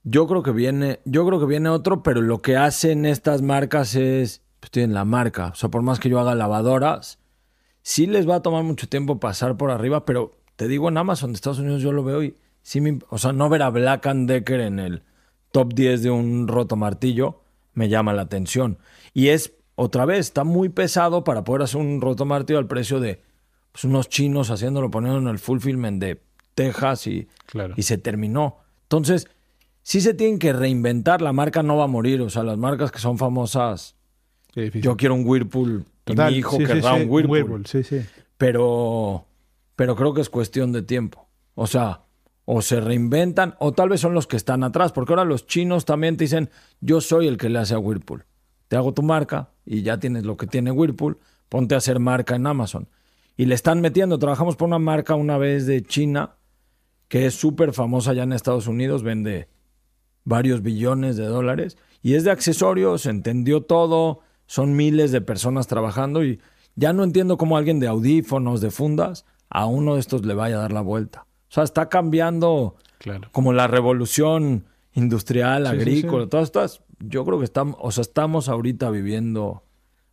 Yo creo que viene, yo creo que viene otro, pero lo que hacen estas marcas es, pues tienen la marca. O sea, por más que yo haga lavadoras, sí les va a tomar mucho tiempo pasar por arriba, pero te digo en Amazon de Estados Unidos yo lo veo y sí me, o sea, no ver a Black and Decker en el top 10 de un roto martillo me llama la atención. Y es, otra vez, está muy pesado para poder hacer un roto martillo al precio de pues, unos chinos haciéndolo, poniendo en el fulfillment de Texas y, Claro. y se terminó. Entonces, sí se tienen que reinventar, la marca no va a morir, o sea, las marcas que son famosas, yo quiero un Whirlpool Total, y mi hijo sí, querrá sí, un Whirlpool, sí. pero pero creo que es cuestión de tiempo. O sea, o se reinventan o tal vez son los que están atrás, porque ahora los chinos también te dicen, "Yo soy el que le hace a Whirlpool. Te hago tu marca y ya tienes lo que tiene Whirlpool, ponte a hacer marca en Amazon." Y le están metiendo, trabajamos por una marca una vez de China que es súper famosa ya en Estados Unidos, vende varios billones de dólares y es de accesorios, entendió todo, son miles de personas trabajando y ya no entiendo cómo alguien de audífonos, de fundas, a uno de estos le vaya a dar la vuelta. O sea, está cambiando Claro. como la revolución industrial, Sí, sí, agrícola, sí. todas estas, yo creo que estamos, o sea, estamos ahorita viviendo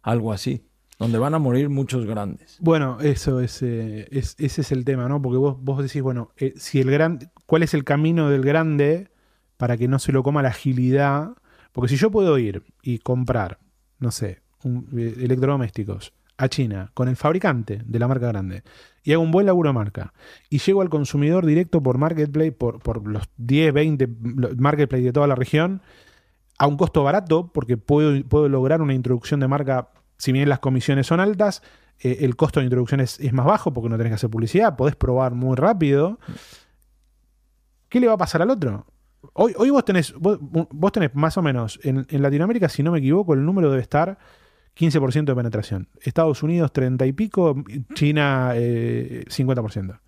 algo así, donde van a morir muchos grandes. Bueno, eso es, eh, es- ese es el tema, ¿no? Porque vos, vos decís, bueno, eh, si el gran, ¿cuál es el camino del grande para que no se lo coma la agilidad? Porque si yo puedo ir y comprar, no sé, un- eh, electrodomésticos a China con el fabricante de la marca grande y hago un buen laburo de marca y llego al consumidor directo por Marketplace, por, por los 10, 20 Marketplace de toda la región, a un costo barato, porque puedo, puedo lograr una introducción de marca, si bien las comisiones son altas, eh, el costo de introducción es, es más bajo porque no tenés que hacer publicidad, podés probar muy rápido. ¿Qué le va a pasar al otro? Hoy, hoy vos tenés, vos, vos tenés más o menos, en, en Latinoamérica, si no me equivoco, el número debe estar 15% de penetración. Estados Unidos 30 y pico, China eh, 50%.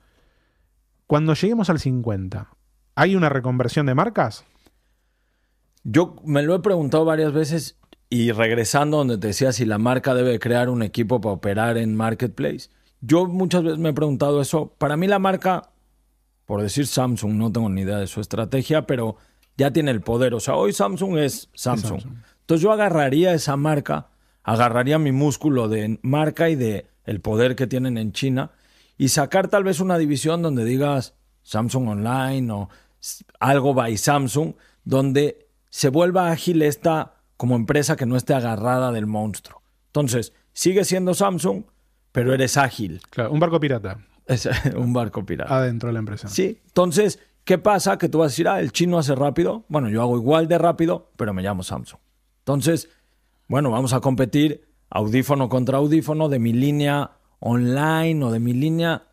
Cuando lleguemos al 50, ¿hay una reconversión de marcas? Yo me lo he preguntado varias veces y regresando donde te decía si la marca debe crear un equipo para operar en Marketplace. Yo muchas veces me he preguntado eso. Para mí la marca, por decir Samsung, no tengo ni idea de su estrategia, pero ya tiene el poder. O sea, hoy Samsung es Samsung. Samsung. Entonces yo agarraría esa marca, agarraría mi músculo de marca y de el poder que tienen en China y sacar tal vez una división donde digas Samsung Online o algo by Samsung, donde se vuelva ágil esta como empresa que no esté agarrada del monstruo. Entonces, sigue siendo Samsung, pero eres ágil. Claro, un barco pirata Es <laughs> un barco pirata. adentro de la empresa. Sí, entonces, ¿qué pasa? Que tú vas a decir, ah, el chino hace rápido. Bueno, yo hago igual de rápido, pero me llamo Samsung. Entonces, bueno, vamos a competir audífono contra audífono de mi línea online o de mi línea.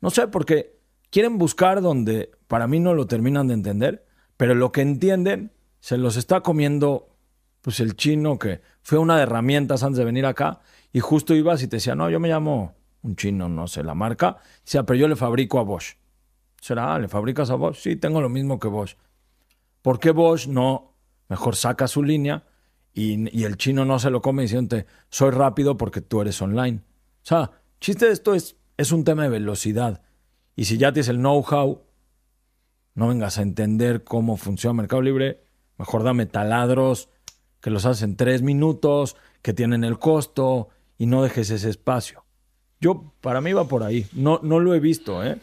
No sé, porque quieren buscar donde para mí no lo terminan de entender, pero lo que entienden se los está comiendo pues el chino que fue una de herramientas antes de venir acá y justo ibas y te decía, no, yo me llamo un chino, no sé la marca, decía, pero yo le fabrico a Bosch. ¿Será? ¿Le fabricas a Bosch? Sí, tengo lo mismo que Bosch. ¿Por qué Bosch no mejor saca su línea y, el chino no se lo come diciendo, soy rápido porque tú eres online? O sea, chiste de esto es, es un tema de velocidad. Y si ya tienes el know-how, no vengas a entender cómo funciona Mercado Libre, mejor dame taladros que los haces en tres minutos, que tienen el costo y no dejes ese espacio. Yo, para mí va por ahí. No, no lo he visto, ¿eh?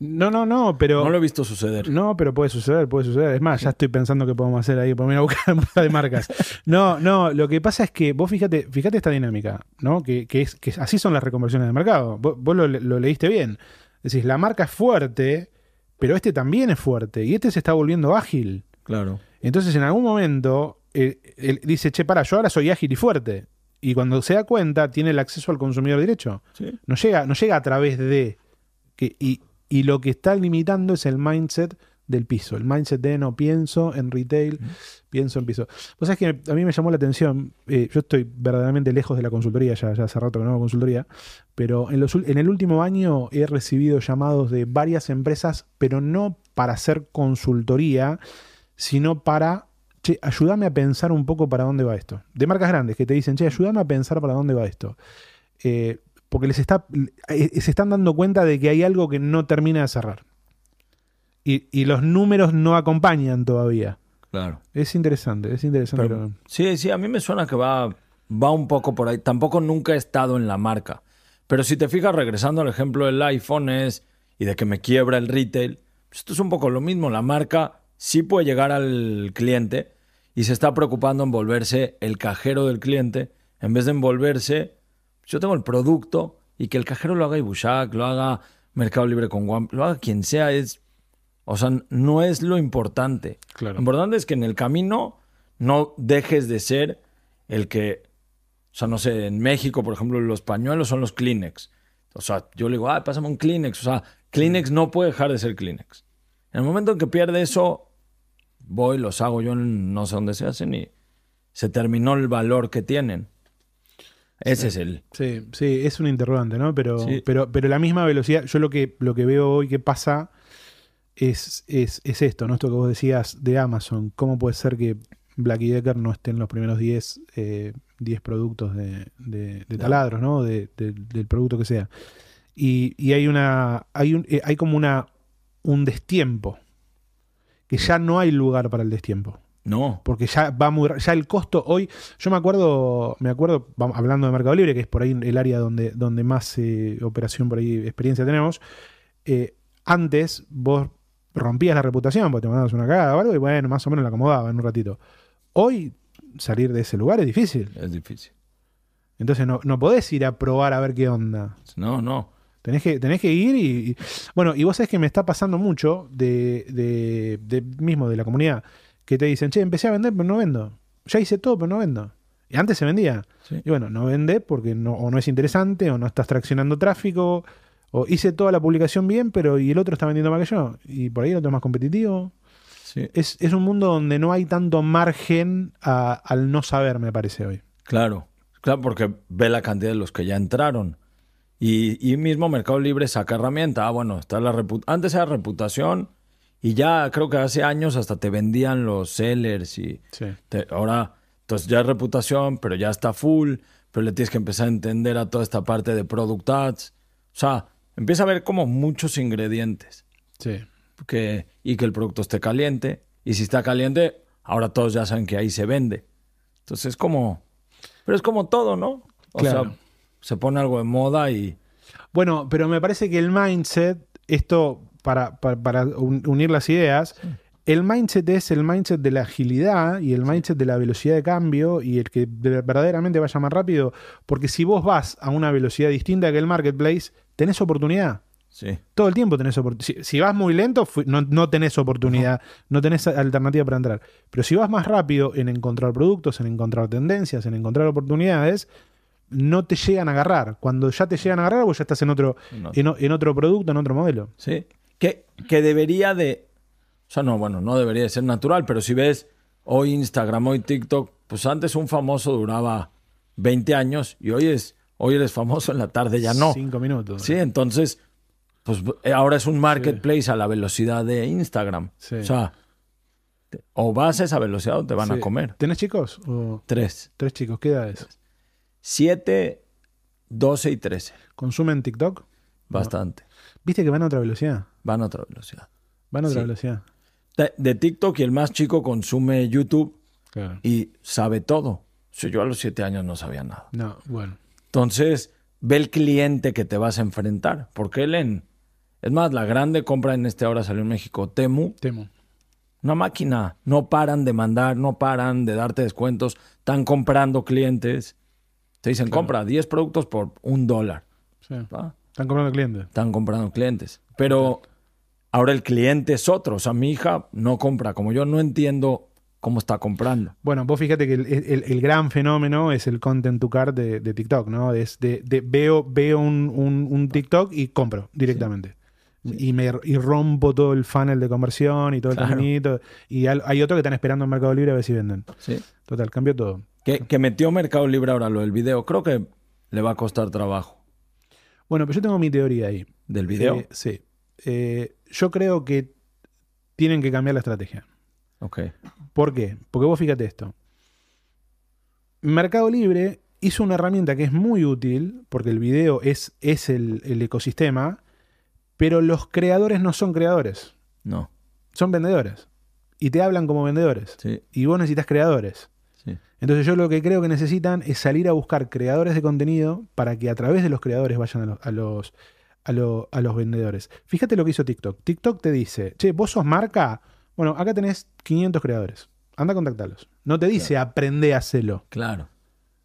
No, no, no, pero. No lo he visto suceder. No, pero puede suceder, puede suceder. Es más, ya estoy pensando que podemos hacer ahí, por a buscar <laughs> de marcas. No, no, lo que pasa es que vos fíjate, fíjate esta dinámica, ¿no? Que, es, que así son las reconversiones de mercado. Vos, lo, lo, leíste bien. Decís, la marca es fuerte, pero este también es fuerte. Y este se está volviendo ágil. Claro. Entonces, en algún momento, eh, él dice, che, para, yo ahora soy ágil y fuerte. Y cuando se da cuenta, tiene el acceso al consumidor derecho. No, llega, no llega a través de. Que, y, y lo que está limitando es el mindset del piso. El mindset de no pienso en retail, pienso en piso. Vos sabés que a mí me llamó la atención, eh, yo estoy verdaderamente lejos de la consultoría, ya, ya hace rato que no hago consultoría, pero en, los, en el último año he recibido llamados de varias empresas, pero no para hacer consultoría, sino para, che, ayúdame a pensar un poco para dónde va esto. De marcas grandes que te dicen, che, ayúdame a pensar para dónde va esto. Eh, porque les está, eh, se están dando cuenta de que hay algo que no termina de cerrar. Y, los números no acompañan todavía. Claro. Es interesante, es interesante. sí, sí, a mí me suena que va, va un poco por ahí. Tampoco nunca he estado en la marca. Pero si te fijas, regresando al ejemplo del iPhone es, y de que me quiebra el retail, pues esto es un poco lo mismo. La marca sí puede llegar al cliente y se está preocupando en volverse el cajero del cliente en vez de envolverse yo tengo el producto y que el cajero lo haga Ibushak, lo haga Mercado Libre con One, lo haga quien sea, es. O sea, no es lo importante. Claro. Lo importante es que en el camino no dejes de ser el que. O sea, no sé, en México, por ejemplo, los pañuelos son los Kleenex. O sea, yo le digo, ah, pásame un Kleenex. O sea, Kleenex no puede dejar de ser Kleenex. En el momento en que pierde eso, voy, los hago yo no sé dónde se hacen y se terminó el valor que tienen. Ese es el. Sí, sí, es un interrogante, ¿no? Pero, pero, pero la misma velocidad, yo lo que, lo que veo hoy que pasa es, es, esto, ¿no? Esto que vos decías de Amazon. ¿Cómo puede ser que Black Decker no esté en los primeros 10, eh, productos de, de, taladros, ¿no? del producto que sea. Y, y hay una. Hay, un, eh, hay como una un destiempo. Que ya no hay lugar para el destiempo. No. Porque ya va muy ya el costo hoy, yo me acuerdo, me acuerdo, hablando de Mercado Libre, que es por ahí el área donde, donde más eh, operación por ahí, experiencia tenemos, eh, antes vos rompías la reputación porque te mandabas una cagada o algo y bueno, más o menos la acomodaba en un ratito. Hoy salir de ese lugar es difícil. Es difícil. Entonces no, no podés ir a probar a ver qué onda. No, no. Tenés que, tenés que ir y, Bueno, y vos sabés que me está pasando mucho de, de, de mismo de la comunidad que te dicen, che, empecé a vender, pero no vendo. Ya hice todo, pero no vendo. Y antes se vendía. Y bueno, no vende porque no, o no es interesante, o no estás traccionando tráfico, o hice toda la publicación bien, pero y el otro está vendiendo más que yo. Y por ahí el otro es más competitivo. Es, un mundo donde no hay tanto margen al no saber, me parece hoy. Claro, claro, porque ve la cantidad de los que ya entraron. Y, y mismo Mercado Libre saca herramienta. Ah, bueno, está la antes era reputación y ya creo que hace años hasta te vendían los sellers y ahora, entonces ya es reputación, pero ya está full, pero le tienes que empezar a entender a toda esta parte de product ads. O sea, empieza a ver como muchos ingredientes. Sí. Que, y que el producto esté caliente. Y si está caliente, ahora todos ya saben que ahí se vende. Entonces es como, pero es como todo, ¿no? O sea, se pone algo de moda y... Bueno, pero me parece que el mindset, esto para, para, unir las ideas, el mindset es el mindset de la agilidad y el mindset de la velocidad de cambio y el que verdaderamente vaya más rápido, porque si vos vas a una velocidad distinta que el marketplace, tenés oportunidad. Sí. Todo el tiempo tenés oportunidad. Si, vas muy lento, no, no tenés oportunidad, no. tenés alternativa para entrar. Pero si vas más rápido en encontrar productos, en encontrar tendencias, en encontrar oportunidades, no te llegan a agarrar. Cuando ya te llegan a agarrar, vos ya estás en otro, No. en otro producto, en otro modelo. Sí. Que, que debería de. O sea, no, bueno, no debería de ser natural, pero si ves hoy Instagram, hoy TikTok, pues antes un famoso duraba 20 años y hoy es hoy eres famoso en la tarde, ya no. Cinco minutos. Sí, entonces, pues eh, ahora es un marketplace a la velocidad de Instagram. Sí. O sea, te- o vas a esa velocidad o te van Sí. a comer. ¿Tenés chicos? O Tres. tres chicos, ¿qué edades? Siete, doce y trece. ¿Consumen TikTok? Bastante. ¿Viste que van a otra velocidad? Van a otra velocidad. Van a otra Sí. velocidad. De, de TikTok y el más chico consume YouTube Claro. y sabe todo. Yo a los siete años no sabía nada. No, bueno. Entonces, ve el cliente que te vas a enfrentar. Porque él en... Es más, la grande compra en este ahora salió en México, Temu, Temo. una máquina. No paran de mandar, no paran de darte descuentos. Están comprando clientes. Te dicen, compra 10 productos por un dólar. Sí. Están comprando clientes. Están comprando clientes. Pero ahora el cliente es otro. O sea, mi hija no compra. Como yo no entiendo cómo está comprando. Bueno, vos fíjate que el, el- el gran fenómeno es el content to cart de, de TikTok, ¿no? Es de, de- veo veo un, un- un TikTok y compro directamente. Y, me, y rompo todo el funnel de conversión y todo el Claro. caminito. Y al- hay otro que están esperando en Mercado Libre a ver si venden. Sí. Total, cambió todo. Que, que metió Mercado Libre ahora lo del video. Creo que le va a costar trabajo. Bueno, pero yo tengo mi teoría ahí. ¿Del video? Eh, sí. Eh, yo creo que tienen que cambiar la estrategia. ok. ¿Por qué? Porque vos fíjate esto. Mercado Libre hizo una herramienta que es muy útil, porque el video es, es el, el ecosistema, pero los creadores no son creadores, No. son vendedores. Y te hablan como vendedores. Sí, Y vos necesitas creadores. sí. Entonces yo lo que creo que necesitan es salir a buscar creadores de contenido para que a través de los creadores vayan a los, a los, a lo- a los vendedores. Fíjate lo que hizo TikTok. TikTok te dice, che, vos sos marca, bueno, acá tenés 500 creadores. Anda a contactarlos. No te dice aprende a hacerlo. Claro.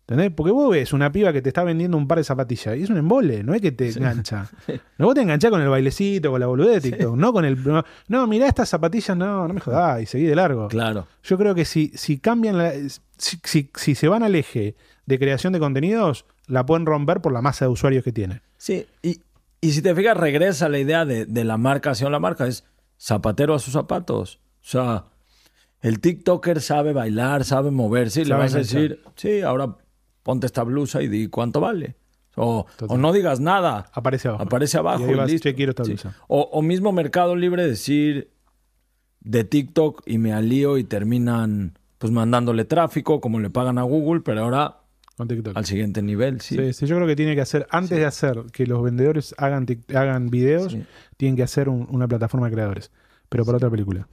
¿Entendés? Porque vos ves una piba que te está vendiendo un par de zapatillas y es un embole, no es que te engancha. <laughs> No, vos te enganchás con el bailecito, con la boludez de TikTok, no con el. No, no, mirá estas zapatillas, no, no me jodás y seguí de largo. Claro. Yo creo que si, si cambian, la- si, si- si se van al eje de creación de contenidos, la pueden romper por la masa de usuarios que tiene. Sí, y, y si te fijas, regresa la idea de, de la marca hacia la marca. Es zapatero a sus zapatos. O sea, el TikToker sabe bailar, sabe moverse y le vas a decir, sí, ahora ponte esta blusa y di cuánto vale. O, o no digas nada. Aparece abajo. Aparece abajo. Y y vas, listo. "Che, quiero esta Sí. blusa". O, o mismo Mercado Libre decir de TikTok y me alío y terminan pues mandándole tráfico como le pagan a Google, pero ahora Con TikTok. al siguiente nivel, sí. Sí, sí, yo creo que tiene que hacer, antes de hacer que los vendedores hagan, hagan videos, tienen que hacer un- una plataforma de creadores. Pero para otra película.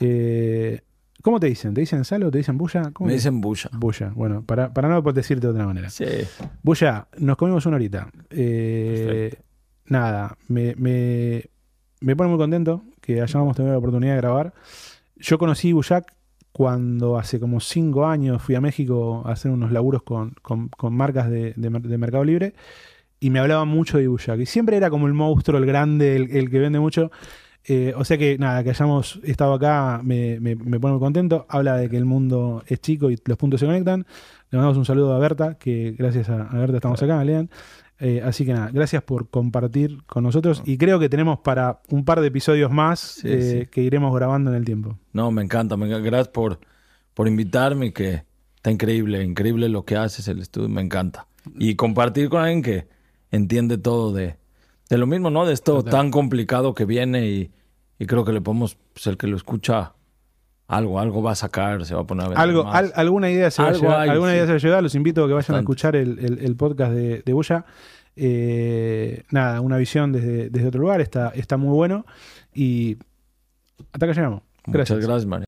Eh, ¿Cómo te dicen? ¿Te dicen Salo? ¿Te dicen Bulla? ¿Cómo Me dicen bulla. Bulla. Bueno, para, para no decirte de otra manera. Sí. Bulla, nos comimos una horita. Eh, nada, me, me, me pone muy contento que hayamos tenido la oportunidad de grabar. Yo conocí Bullac cuando hace como cinco años fui a México a hacer unos laburos con, con- con marcas de, de mer- de Mercado Libre y me hablaba mucho de Bullac. Y siempre era como el monstruo, el grande, el, el que vende mucho. Eh, o sea que nada, que hayamos estado acá me, me- me pone muy contento. Habla de que el mundo es chico y los puntos se conectan. Le mandamos un saludo a Berta, que gracias a, a Berta estamos acá, Lean. Eh, así que nada, gracias por compartir con nosotros y creo que tenemos para un par de episodios más Sí, eh, sí. que iremos grabando en el tiempo. No, me encanta, me encanta. Gracias por, por invitarme, que está increíble, increíble lo que haces, el estudio, me encanta. Y compartir con alguien que entiende todo de, de lo mismo, ¿no? De esto Total. tan complicado que viene y, y creo que le podemos, pues el que lo escucha, algo, algo va a sacar, se va a poner a vender Algo, al- alguna idea se va a Algo llevar, hay, alguna sí. idea se va a llevar. Los invito a que vayan a escuchar el, el- el podcast de, de Bulla. Eh, nada, una visión desde, desde otro lugar, está, está muy bueno. Y hasta acá llegamos. Gracias. Muchas gracias, María.